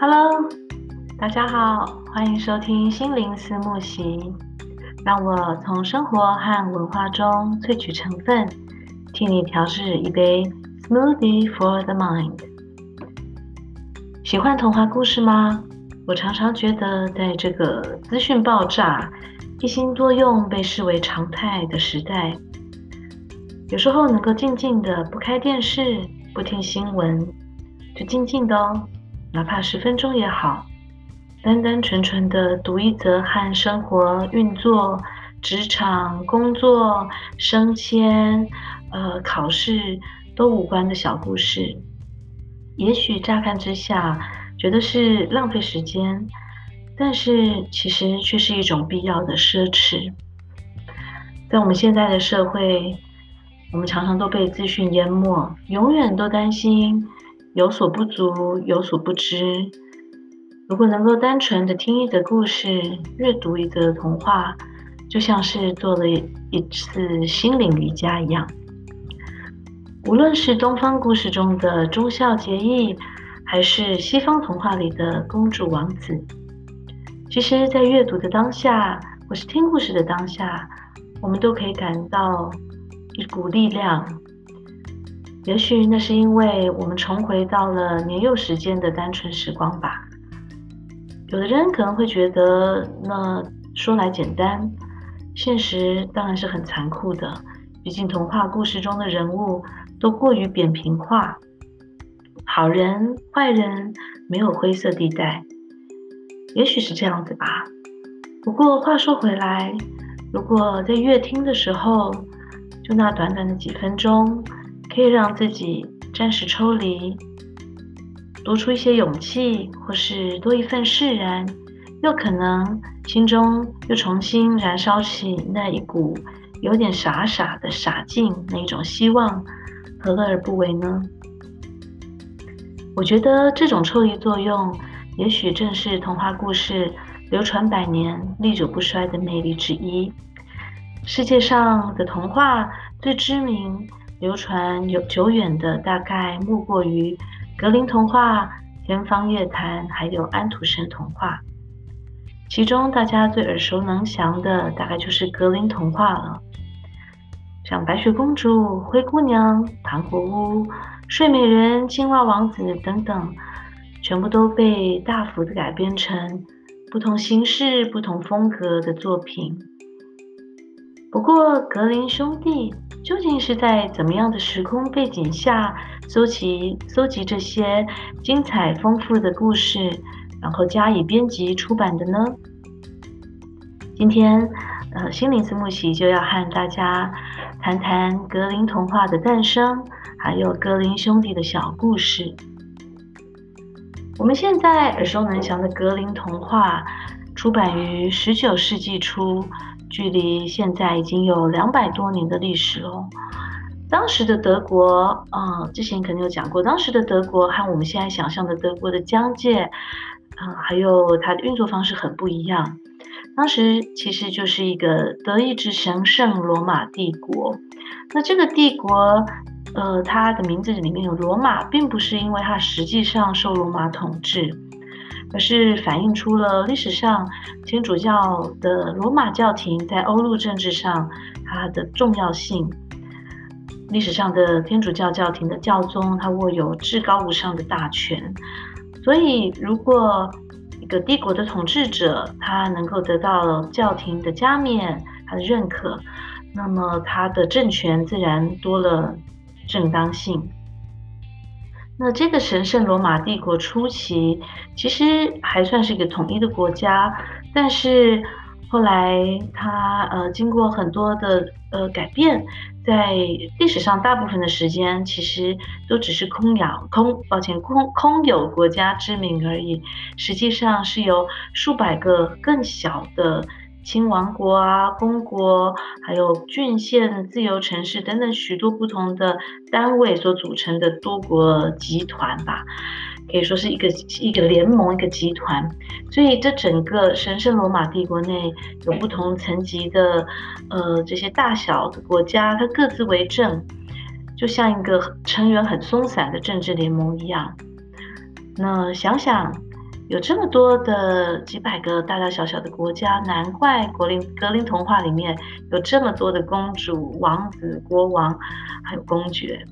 Hello，大家好，欢迎收听心灵思慕席，让我从生活和文化中萃取成分，替你调制一杯 Smoothie for the Mind。喜欢童话故事吗？我常常觉得，在这个资讯爆炸、一心多用被视为常态的时代，有时候能够静静的不开电视、不听新闻，就静静的哦。哪怕十分钟也好，单单纯纯的读一则和生活运作、职场工作、升迁、呃考试都无关的小故事，也许乍看之下觉得是浪费时间，但是其实却是一种必要的奢侈。在我们现在的社会，我们常常都被资讯淹没，永远都担心。有所不足，有所不知。如果能够单纯的听一则故事，阅读一则童话，就像是做了一次心灵瑜伽一样。无论是东方故事中的忠孝节义，还是西方童话里的公主王子，其实，在阅读的当下，或是听故事的当下，我们都可以感到一股力量。也许那是因为我们重回到了年幼时间的单纯时光吧。有的人可能会觉得，那说来简单，现实当然是很残酷的。毕竟童话故事中的人物都过于扁平化，好人坏人没有灰色地带。也许是这样子吧。不过话说回来，如果在阅听的时候，就那短短的几分钟。可以让自己暂时抽离，多出一些勇气，或是多一份释然，又可能心中又重新燃烧起那一股有点傻傻的傻劲那种希望，何乐而不为呢？我觉得这种抽离作用，也许正是童话故事流传百年、历久不衰的魅力之一。世界上的童话最知名。流传有久远的，大概莫过于格林童话、天方夜谭，还有安徒生童话。其中大家最耳熟能详的，大概就是格林童话了。像白雪公主、灰姑娘、糖果屋、睡美人、青蛙王子等等，全部都被大幅的改编成不同形式、不同风格的作品。不过，格林兄弟。究竟是在怎么样的时空背景下搜集搜集这些精彩丰富的故事，然后加以编辑出版的呢？今天，呃，心灵思慕席就要和大家谈谈格林童话的诞生，还有格林兄弟的小故事。我们现在耳熟能详的格林童话，出版于十九世纪初。距离现在已经有两百多年的历史了。当时的德国，啊、之前可能有讲过，当时的德国和我们现在想象的德国的疆界，啊、还有它的运作方式很不一样。当时其实就是一个德意志神圣罗马帝国。那这个帝国，呃，它的名字里面有罗马，并不是因为它实际上受罗马统治。而是反映出了历史上天主教的罗马教廷在欧陆政治上它的重要性。历史上的天主教教廷的教宗，他握有至高无上的大权。所以，如果一个帝国的统治者他能够得到教廷的加冕、他的认可，那么他的政权自然多了正当性。那这个神圣罗马帝国初期，其实还算是一个统一的国家，但是后来它呃经过很多的呃改变，在历史上大部分的时间其实都只是空有空，抱歉空空有国家之名而已，实际上是由数百个更小的。亲王国啊，公国，还有郡县、自由城市等等许多不同的单位所组成的多国集团吧，可以说是一个一个联盟，一个集团。所以，这整个神圣罗马帝国内有不同层级的呃这些大小的国家，它各自为政，就像一个成员很松散的政治联盟一样。那想想。有这么多的几百个大大小小的国家，难怪格林格林童话里面有这么多的公主、王子、国王，还有公爵。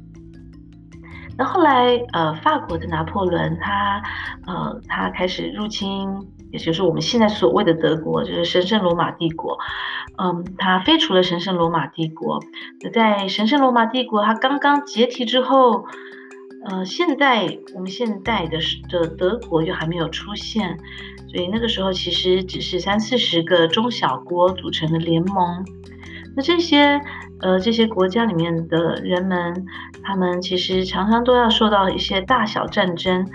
那后来，呃，法国的拿破仑他，呃，他开始入侵，也就是我们现在所谓的德国，就是神圣罗马帝国。嗯，他废除了神圣罗马帝国。在神圣罗马帝国他刚刚解体之后，呃，现在我们现在的的德国又还没有出现，所以那个时候其实只是三四十个中小国组成的联盟。那这些。呃，这些国家里面的人们，他们其实常常都要受到一些大小战争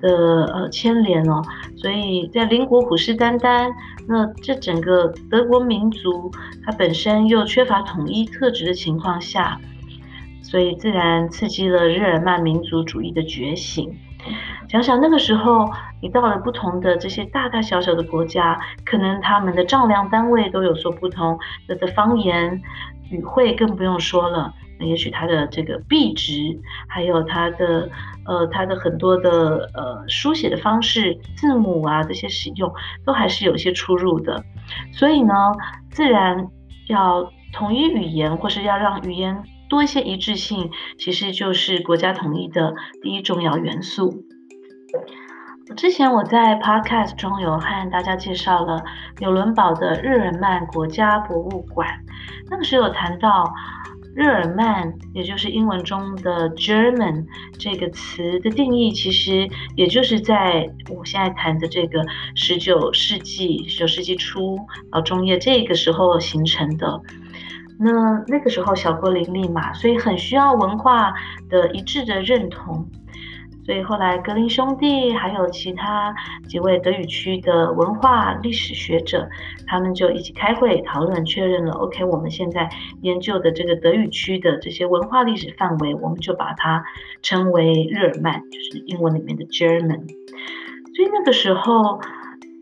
的呃牵连哦，所以在邻国虎视眈眈，那这整个德国民族它本身又缺乏统一特质的情况下，所以自然刺激了日耳曼民族主义的觉醒。想想那个时候，你到了不同的这些大大小小的国家，可能他们的丈量单位都有所不同，有的方言。语汇更不用说了，那也许它的这个币值，还有它的呃它的很多的呃书写的方式、字母啊这些使用，都还是有些出入的。所以呢，自然要统一语言，或是要让语言多一些一致性，其实就是国家统一的第一重要元素。之前我在 Podcast 中有和大家介绍了纽伦堡的日耳曼国家博物馆。那个时候有谈到日耳曼，也就是英文中的 German 这个词的定义，其实也就是在我现在谈的这个十九世纪、十九世纪初到中叶这个时候形成的。那那个时候小国林立嘛，所以很需要文化的一致的认同。所以后来格林兄弟还有其他几位德语区的文化历史学者，他们就一起开会讨论，确认了 OK，我们现在研究的这个德语区的这些文化历史范围，我们就把它称为日耳曼，就是英文里面的 German。所以那个时候。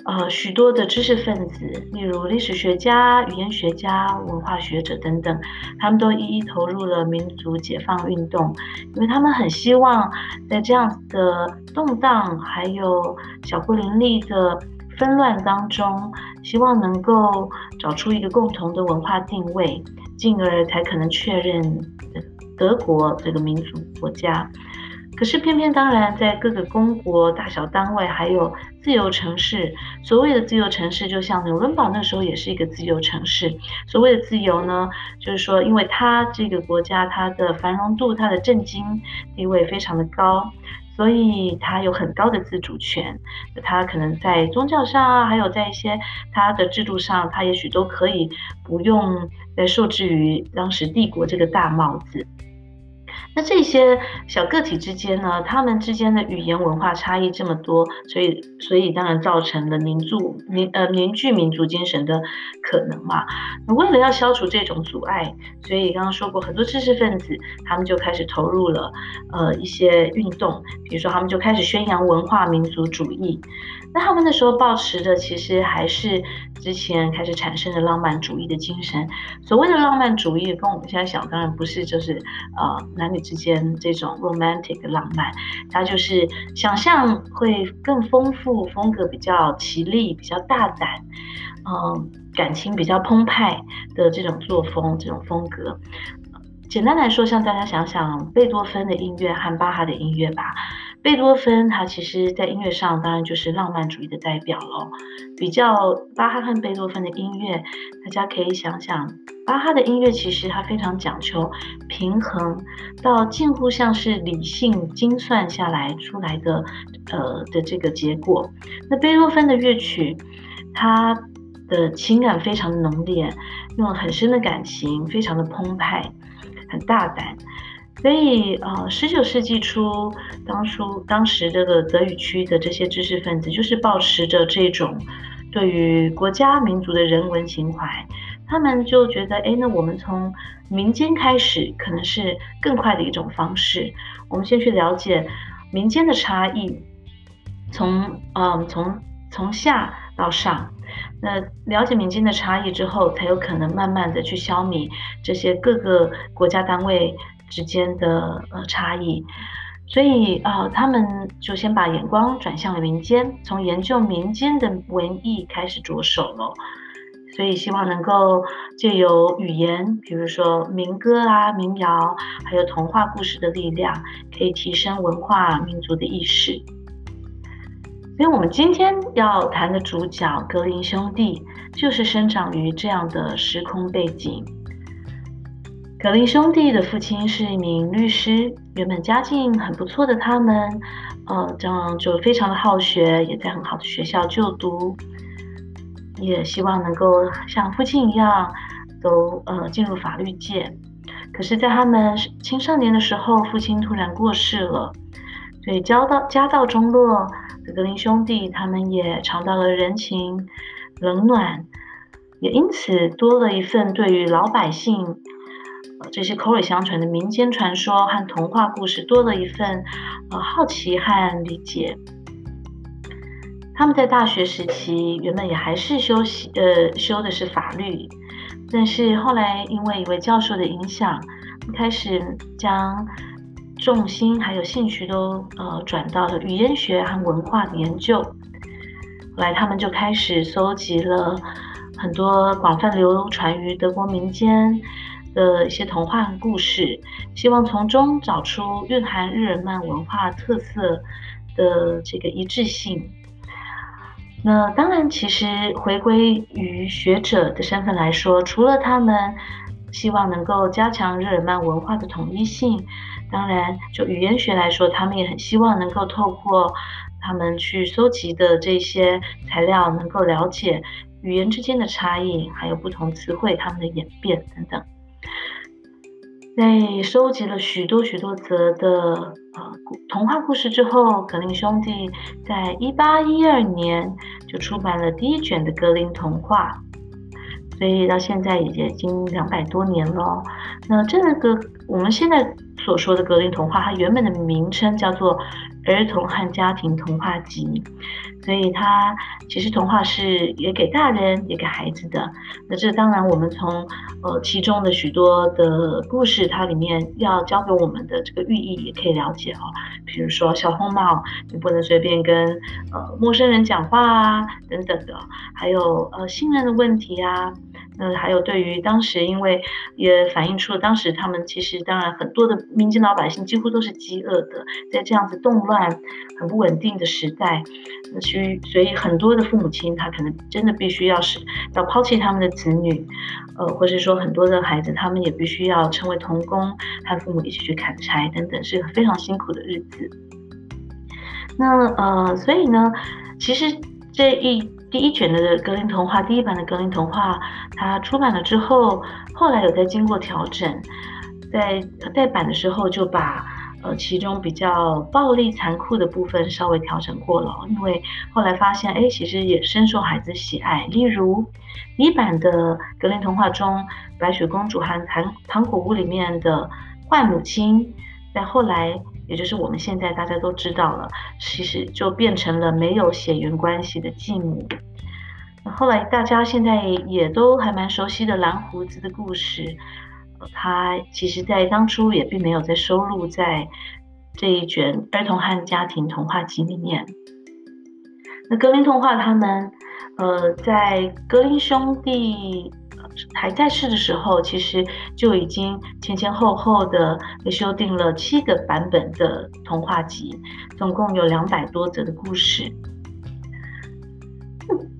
呃，许多的知识分子，例如历史学家、语言学家、文化学者等等，他们都一一投入了民族解放运动，因为他们很希望在这样子的动荡还有小国林立的纷乱当中，希望能够找出一个共同的文化定位，进而才可能确认德国这个民族国家。可是偏偏当然，在各个公国、大小单位，还有自由城市，所谓的自由城市，就像纽伦堡那时候也是一个自由城市。所谓的自由呢，就是说，因为它这个国家它的繁荣度、它的政经地位非常的高，所以它有很高的自主权。它可能在宗教上啊，还有在一些它的制度上，它也许都可以不用再受制于当时帝国这个大帽子。那这些小个体之间呢，他们之间的语言文化差异这么多，所以所以当然造成了凝聚凝呃凝聚民族精神的可能嘛。为了要消除这种阻碍，所以刚刚说过很多知识分子，他们就开始投入了呃一些运动，比如说他们就开始宣扬文化民族主义。那他们那时候抱持的其实还是之前开始产生的浪漫主义的精神。所谓的浪漫主义，跟我们现在想当然不是就是呃男女之间这种 romantic 浪漫，它就是想象会更丰富，风格比较绮丽，比较大胆，嗯、感情比较澎湃的这种作风，这种风格。简单来说，像大家想想贝多芬的音乐和巴哈的音乐吧。贝多芬他其实在音乐上当然就是浪漫主义的代表了。比较巴哈和贝多芬的音乐，大家可以想想，巴哈的音乐其实它非常讲求平衡，到近乎像是理性精算下来出来的，呃的这个结果。那贝多芬的乐曲，它的情感非常浓烈，用了很深的感情，非常的澎湃，很大胆。所以，呃，十九世纪初，当初当时这个德语区的这些知识分子，就是保持着这种对于国家民族的人文情怀，他们就觉得，哎，那我们从民间开始，可能是更快的一种方式。我们先去了解民间的差异，从，嗯，从从下到上，那了解民间的差异之后，才有可能慢慢的去消弭这些各个国家单位之间的呃差异，所以呃，他们就先把眼光转向了民间，从研究民间的文艺开始着手了。所以希望能够借由语言，比如说民歌啊、民谣，还有童话故事的力量，可以提升文化民族的意识。所以我们今天要谈的主角格林兄弟，就是生长于这样的时空背景。格林兄弟的父亲是一名律师，原本家境很不错的他们，呃，这样就非常的好学，也在很好的学校就读。也希望能够像父亲一样，都呃进入法律界。可是，在他们青少年的时候，父亲突然过世了，所以家道家道中落的格林兄弟，他们也尝到了人情冷暖，也因此多了一份对于老百姓这些口耳相传的民间传说和童话故事多了一份呃好奇和理解。他们在大学时期原本也还是修习，呃，修的是法律，但是后来因为一位教授的影响，开始将重心还有兴趣都呃转到了语言学和文化的研究。后来他们就开始搜集了很多广泛流传于德国民间的一些童话故事，希望从中找出蕴含日耳曼文化特色的这个一致性。那当然，其实回归于学者的身份来说，除了他们希望能够加强日耳曼文化的统一性，当然就语言学来说，他们也很希望能够透过他们去搜集的这些材料，能够了解语言之间的差异，还有不同词汇它们的演变等等。在收集了许多许多则的呃童话故事之后，格林兄弟在一八一二年就出版了第一卷的格林童话，所以到现在也已经两百多年了。那这个我们现在所说的格林童话，它原本的名称叫做儿童和家庭童话集。所以它其实童话是也给大人也给孩子的。那这当然我们从呃其中的许多的故事，它里面要教给我们的这个寓意也可以了解哦。比如说小红帽，你不能随便跟呃陌生人讲话啊等等的，还有呃信任的问题啊。那还有对于当时，因为也反映出了当时他们其实当然很多的民间老百姓几乎都是饥饿的，在这样子动乱、很不稳定的时代，所以很多的父母亲他可能真的必须要是要抛弃他们的子女，呃，或是说很多的孩子他们也必须要成为童工，和父母一起去砍柴等等，是非常辛苦的日子。那呃，所以呢，其实这一。第一卷的格林童话，第一版的格林童话，它出版了之后，后来有在经过调整，在再版的时候就把呃其中比较暴力残酷的部分稍微调整过了，因为后来发现，哎，其实也深受孩子喜爱。例如，第一版的格林童话中，白雪公主和糖糖果屋里面的坏母亲，在后来。也就是我们现在大家都知道了，其实就变成了没有血缘关系的继母。后来大家现在也都还蛮熟悉的蓝胡子的故事，他其实在当初也并没有在收录在这一卷儿童和家庭童话集里面。那格林童话他们，呃，在格林兄弟。还在世的时候，其实就已经前前后后的修订了七个版本的童话集，总共有两百多则的故事。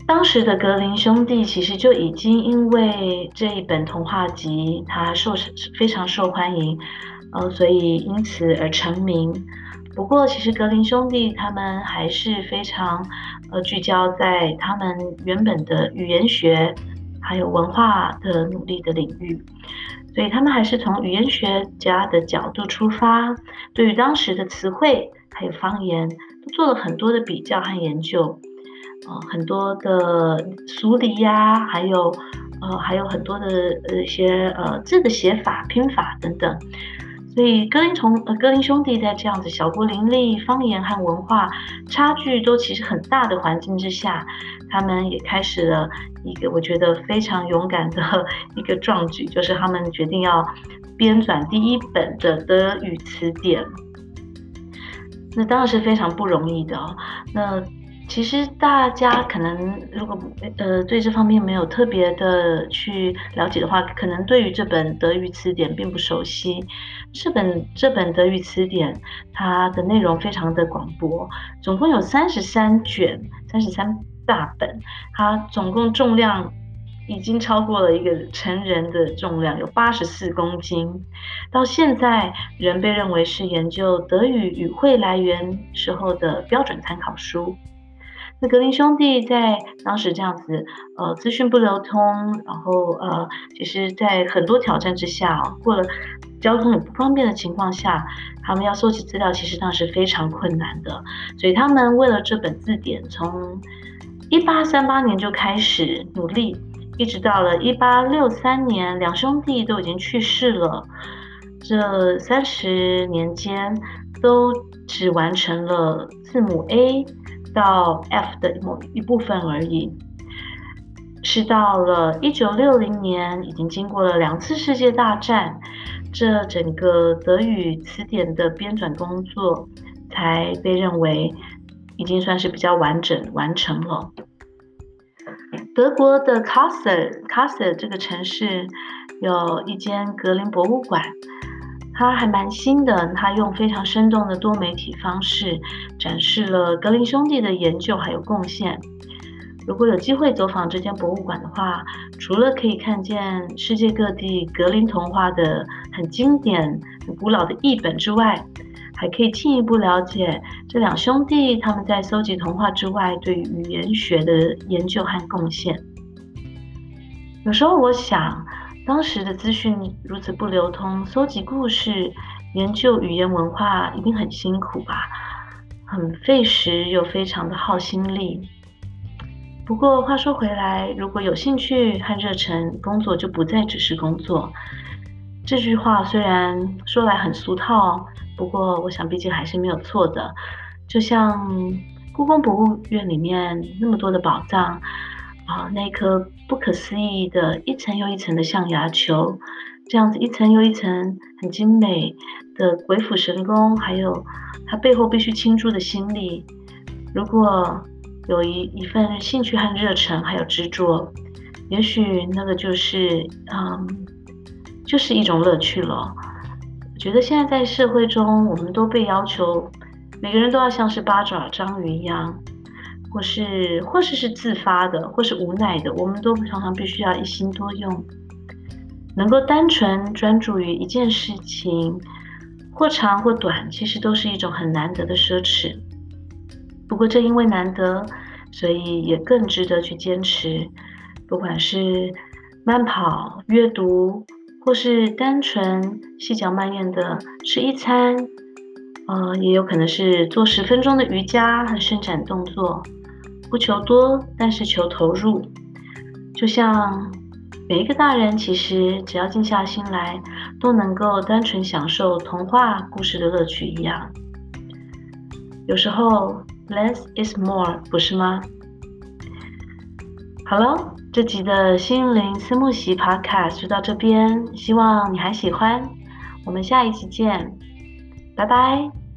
当时的格林兄弟其实就已经因为这一本童话集，它受非常受欢迎，呃，所以因此而成名。不过，其实格林兄弟他们还是非常呃聚焦在他们原本的语言学。还有文化的努力的领域，所以他们还是从语言学家的角度出发，对于当时的词汇还有方言，都做了很多的比较和研究，呃，很多的俗语呀，还有呃，还有很多的呃一些呃字的写法、拼法等等。所以格林从呃格林兄弟在这样子小国林立、方言和文化差距都其实很大的环境之下，他们也开始了一个我觉得非常勇敢的 一个壮举，就是他们决定要编纂第一本的德语词典。那当然是非常不容易的哦。那其实大家可能如果呃对这方面没有特别的去了解的话，可能对于这本德语词典并不熟悉。这本这本德语词典它的内容非常的广博，总共有三十三卷，三十三大本，它总共重量已经超过了一个成人的重量，有八十四公斤。到现在仍被认为是研究德语语汇来源时候的标准参考书。那格林兄弟在当时这样子，呃，资讯不流通，然后呃，其实，在很多挑战之下，过了交通也不方便的情况下，他们要搜集资料，其实当时非常困难的。所以他们为了这本字典，从一八三八年就开始努力，一直到了一八六三年，两兄弟都已经去世了，这三十年间都只完成了字母 A。到 F 的某一部分而已，是到了一九六零年，已经经过了两次世界大战，这整个德语词典的编纂工作才被认为已经算是比较完整完成了。德国的 Kassel Kassel 这个城市有一间格林博物馆。它还蛮新的，它用非常生动的多媒体方式展示了格林兄弟的研究还有贡献。如果有机会走访这间博物馆的话，除了可以看见世界各地格林童话的很经典、很古老的译本之外，还可以进一步了解这两兄弟他们在搜集童话之外对语言学的研究和贡献。有时候我想。当时的资讯如此不流通，搜集故事、研究语言文化一定很辛苦吧？很费时又非常的耗心力。不过话说回来，如果有兴趣和热忱，工作就不再只是工作。这句话虽然说来很俗套，不过我想毕竟还是没有错的。就像故宫博物院里面那么多的宝藏。啊，那颗不可思议的一层又一层的象牙球，这样子一层又一层很精美的鬼斧神工，还有它背后必须倾注的心力。如果有一一份兴趣和热忱，还有执着，也许那个就是嗯，就是一种乐趣了。我觉得现在在社会中，我们都被要求每个人都要像是八爪章鱼一样。或是或是是自发的，或是无奈的，我们都常常必须要一心多用，能够单纯专注于一件事情，或长或短，其实都是一种很难得的奢侈。不过正因为难得，所以也更值得去坚持。不管是慢跑、阅读，或是单纯细嚼慢咽的吃一餐，呃，也有可能是做十分钟的瑜伽和伸展动作。不求多，但是求投入。就像每一个大人，其实只要静下心来，都能够单纯享受童话故事的乐趣一样。有时候，less is more，不是吗？好了，这集的心灵私慕习 Podcast 就到这边，希望你还喜欢。我们下一期见，拜拜。